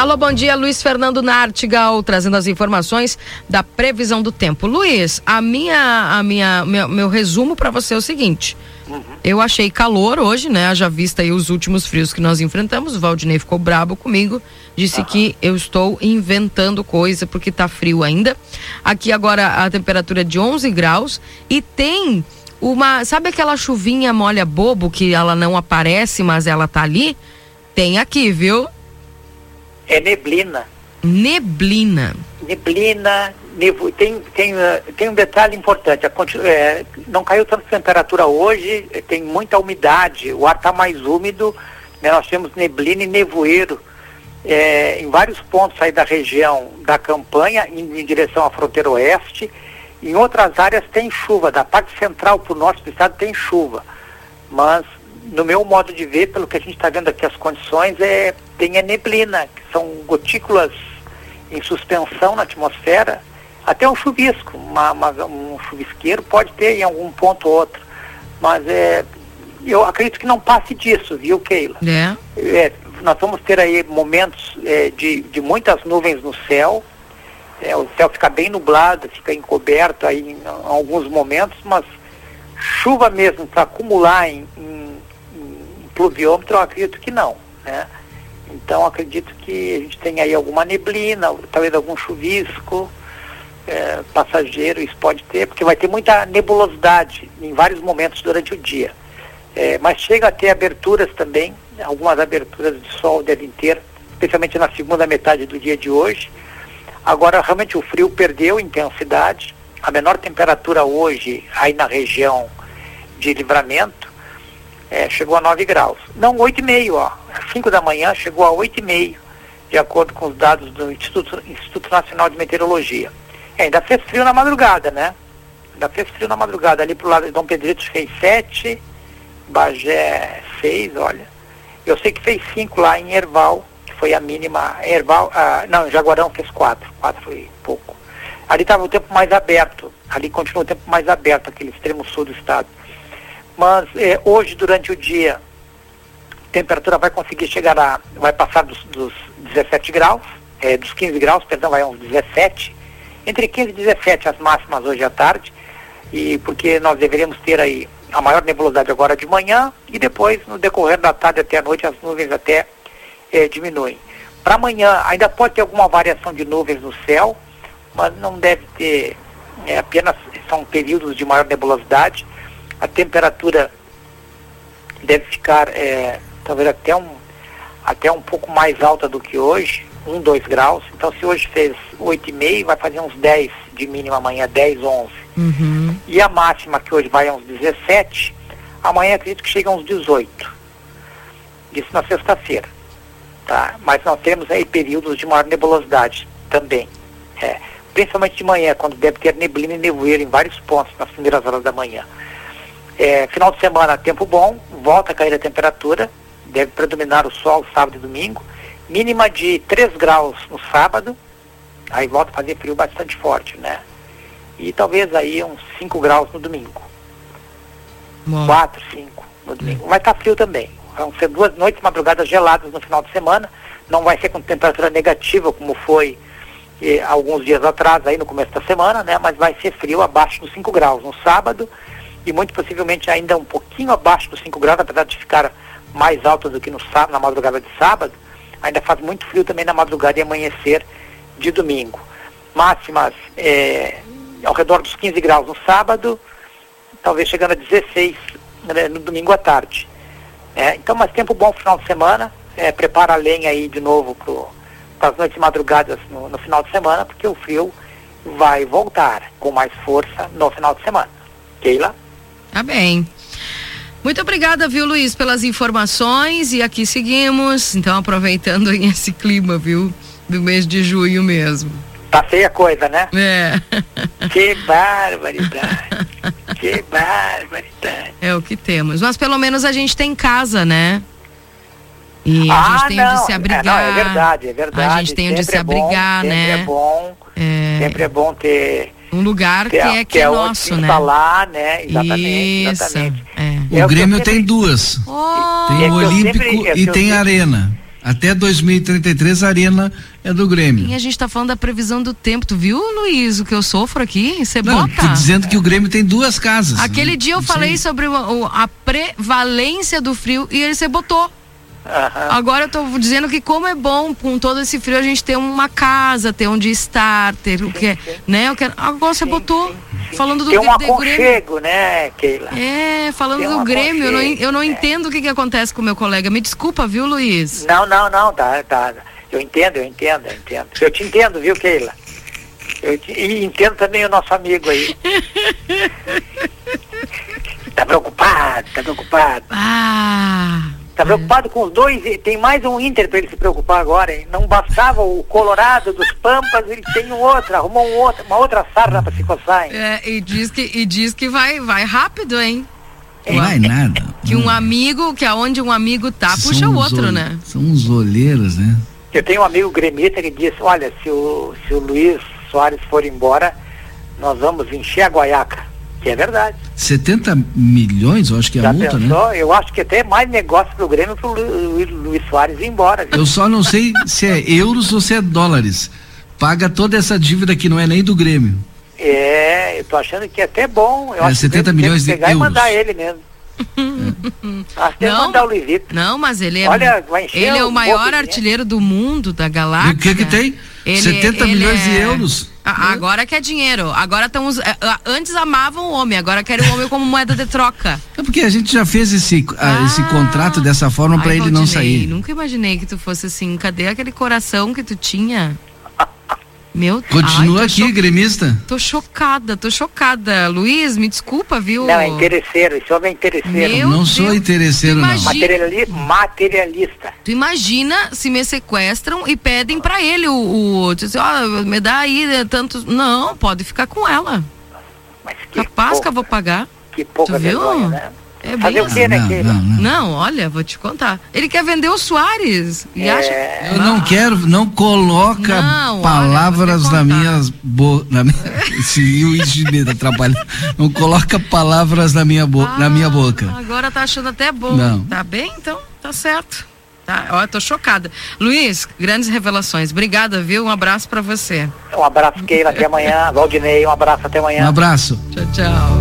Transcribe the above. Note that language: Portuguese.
Alô, bom dia, Luiz Fernando Nartigal, trazendo as informações da previsão do tempo. Luiz, a minha, a minha, meu, meu resumo para você é o seguinte. Uhum. Eu achei calor hoje, né? Haja vista aí os últimos frios que nós enfrentamos. O Valdinei ficou brabo comigo, disse uhum. que eu estou inventando coisa porque tá frio ainda. Aqui agora a temperatura é de 11 graus e tem uma, sabe aquela chuvinha molha bobo que ela não aparece, mas ela tá ali? Tem aqui, viu? É neblina. Neblina. Neblina, nevo, tem, tem, uh, tem um detalhe importante, a, é, não caiu tanta temperatura hoje, tem muita umidade, o ar está mais úmido, né, nós temos neblina e nevoeiro é, em vários pontos aí da região da campanha, indo em direção à fronteira oeste, em outras áreas tem chuva, da parte central para o norte do estado tem chuva, mas no meu modo de ver, pelo que a gente está vendo aqui as condições, é, tem a neblina, que são gotículas em suspensão na atmosfera, até um chuvisco, uma, uma, um chuvisqueiro pode ter em algum ponto ou outro, mas é, eu acredito que não passe disso, viu, Keila? É. é nós vamos ter aí momentos é, de, de muitas nuvens no céu, é, o céu fica bem nublado, fica encoberto aí em, em alguns momentos, mas chuva mesmo para acumular em, em, em pluviômetro, eu acredito que não, né? Então acredito que a gente tem aí alguma neblina, talvez algum chuvisco é, passageiro, isso pode ter, porque vai ter muita nebulosidade em vários momentos durante o dia. É, mas chega a ter aberturas também, algumas aberturas de sol devem ter, especialmente na segunda metade do dia de hoje. Agora realmente o frio perdeu intensidade, a menor temperatura hoje aí na região de livramento é, chegou a 9 graus. Não, 8,5, ó. Às 5 da manhã chegou a 8,5, de acordo com os dados do Instituto, Instituto Nacional de Meteorologia. É, ainda fez frio na madrugada, né? Ainda fez frio na madrugada. Ali pro lado de Dom Pedrito fez 7, Bagé 6, olha. Eu sei que fez 5 lá em Erval, que foi a mínima. Erval, ah, não, Jaguarão fez 4. 4 foi pouco. Ali estava o tempo mais aberto. Ali continua o tempo mais aberto, aquele extremo sul do estado. Mas é, hoje, durante o dia, temperatura vai conseguir chegar a. vai passar dos, dos 17 graus, é, dos 15 graus, perdão, vai a uns 17. Entre 15 e 17 as máximas hoje à tarde, e porque nós deveríamos ter aí a maior nebulosidade agora de manhã e depois, no decorrer da tarde até a noite, as nuvens até é, diminuem. Para amanhã ainda pode ter alguma variação de nuvens no céu, mas não deve ter, é, apenas são períodos de maior nebulosidade a temperatura deve ficar é, talvez até um, até um pouco mais alta do que hoje, 1, 2 graus. Então se hoje fez 8,5, vai fazer uns 10 de mínima amanhã, 10, 11. Uhum. E a máxima que hoje vai a uns 17, amanhã acredito que chega a uns 18. Isso na sexta-feira. Tá? Mas nós temos aí períodos de maior nebulosidade também. É, principalmente de manhã, quando deve ter neblina e nevoeiro em vários pontos nas primeiras horas da manhã. É, final de semana, tempo bom, volta a cair a temperatura, deve predominar o sol sábado e domingo, mínima de 3 graus no sábado, aí volta a fazer frio bastante forte, né? E talvez aí uns 5 graus no domingo. 4, 5 no domingo. Vai estar tá frio também. Vão ser duas noites, madrugadas geladas no final de semana. Não vai ser com temperatura negativa como foi eh, alguns dias atrás, aí no começo da semana, né? Mas vai ser frio abaixo dos 5 graus no sábado e muito possivelmente ainda um pouquinho abaixo dos 5 graus, apesar de ficar mais alto do que no na madrugada de sábado, ainda faz muito frio também na madrugada e amanhecer de domingo. Máximas é, ao redor dos 15 graus no sábado, talvez chegando a 16 né, no domingo à tarde. É, então, mais tempo bom final de semana, é, prepara a lenha aí de novo para as noites e madrugadas no, no final de semana, porque o frio vai voltar com mais força no final de semana. Keila? Tá bem. Muito obrigada, viu, Luiz, pelas informações e aqui seguimos. Então, aproveitando esse clima, viu, do mês de junho mesmo. Tá feia a coisa, né? É. Que barbaridade. que barbaridade. É o que temos. Mas pelo menos a gente tem casa, né? E a gente tem onde se abrigar. É, não, é verdade, é verdade. A gente tem onde se é abrigar, bom, né? Sempre é bom. É... Sempre é bom ter um lugar que é que, é, é nosso, né? Instalar, né? Exatamente, Isso, exatamente. É. O Grêmio sempre... tem duas. Oh. Tem o Olímpico sempre, e tem a Arena. Até 2033 a arena é do Grêmio. E a gente está falando da previsão do tempo. Tu viu, Luiz, o que eu sofro aqui? Você bota. Tô dizendo que o Grêmio tem duas casas. Aquele dia eu falei sobre o, a prevalência do frio e ele você botou. Uhum. Agora eu tô dizendo que como é bom com todo esse frio a gente ter uma casa, ter onde estar, ter o que, né? Eu quero, agora você sim, botou sim, falando do, Tem um aconchego, né, Keila? É, falando do Grêmio, eu não, eu não é. entendo o que que acontece com o meu colega. Me desculpa, viu, Luiz? Não, não, não, tá, tá. Eu entendo, eu entendo, eu entendo. Eu te entendo, viu, Keila? Eu te, e entendo também o nosso amigo aí. tá preocupado, tá preocupado. Ah. Está preocupado com os dois, tem mais um Inter para ele se preocupar agora, hein? Não bastava o Colorado dos Pampas, ele tem um outro, arrumou um outro, uma outra sarna para se coçar, hein? É, e diz que, e diz que vai, vai rápido, hein? Vai nada. Que um amigo, que aonde um amigo tá, São puxa o outro, né? São uns olheiros, né? Eu tenho um amigo gremista que disse, olha, se o, se o Luiz Soares for embora, nós vamos encher a guaiaca. Que é verdade. 70 milhões, eu acho que é Já a multa, né? pensou? né? Eu acho que até mais negócio pro Grêmio pro Lu, Lu, Luiz Soares ir embora. Viu? Eu só não sei se é euros ou se é dólares. Paga toda essa dívida que não é nem do Grêmio. É, eu tô achando que é até bom. Eu é, acho 70 milhões de euros. e mandar ele mesmo. Acho que não, mandar o Luizito. Não, mas ele é, Olha, ele é o maior artilheiro do mundo, da galáxia. E o que que tem? Ele, 70 ele milhões é... de euros. Agora quer dinheiro. Agora estão. É, antes amavam o homem, agora querem o homem como moeda de troca. É porque a gente já fez esse, ah, esse contrato dessa forma para ele não sair. Nunca imaginei que tu fosse assim. Cadê aquele coração que tu tinha? Meu Continua Ai, aqui, cho... gremista. Tô chocada, tô chocada. Luiz, me desculpa, viu? Não, é interesseiro, esse homem é interesseiro. Meu não Deus. sou interesseiro, não. Materialista, materialista. Tu imagina se me sequestram e pedem pra ele o. o assim, ó, me dá aí né, tantos. Não, pode ficar com ela. Mas que Capaz pouca, que eu vou pagar. Que pouca tu vergonha, viu? né? É Fazer o quê, né, não, não, não. não, olha, vou te contar. Ele quer vender o Soares. E é... acha... Eu não quero, não coloca não, palavras olha, na minha boca. Se o Ismael atrapalha. Não coloca palavras na minha, bo... ah, na minha boca. Agora tá achando até bom. Não. Tá bem? Então, tá certo. Tá, ó, tô chocada. Luiz, grandes revelações. Obrigada, viu? Um abraço para você. Um abraço, Keila, até amanhã. Valdinei, um abraço, até amanhã. Um abraço. Tchau, tchau.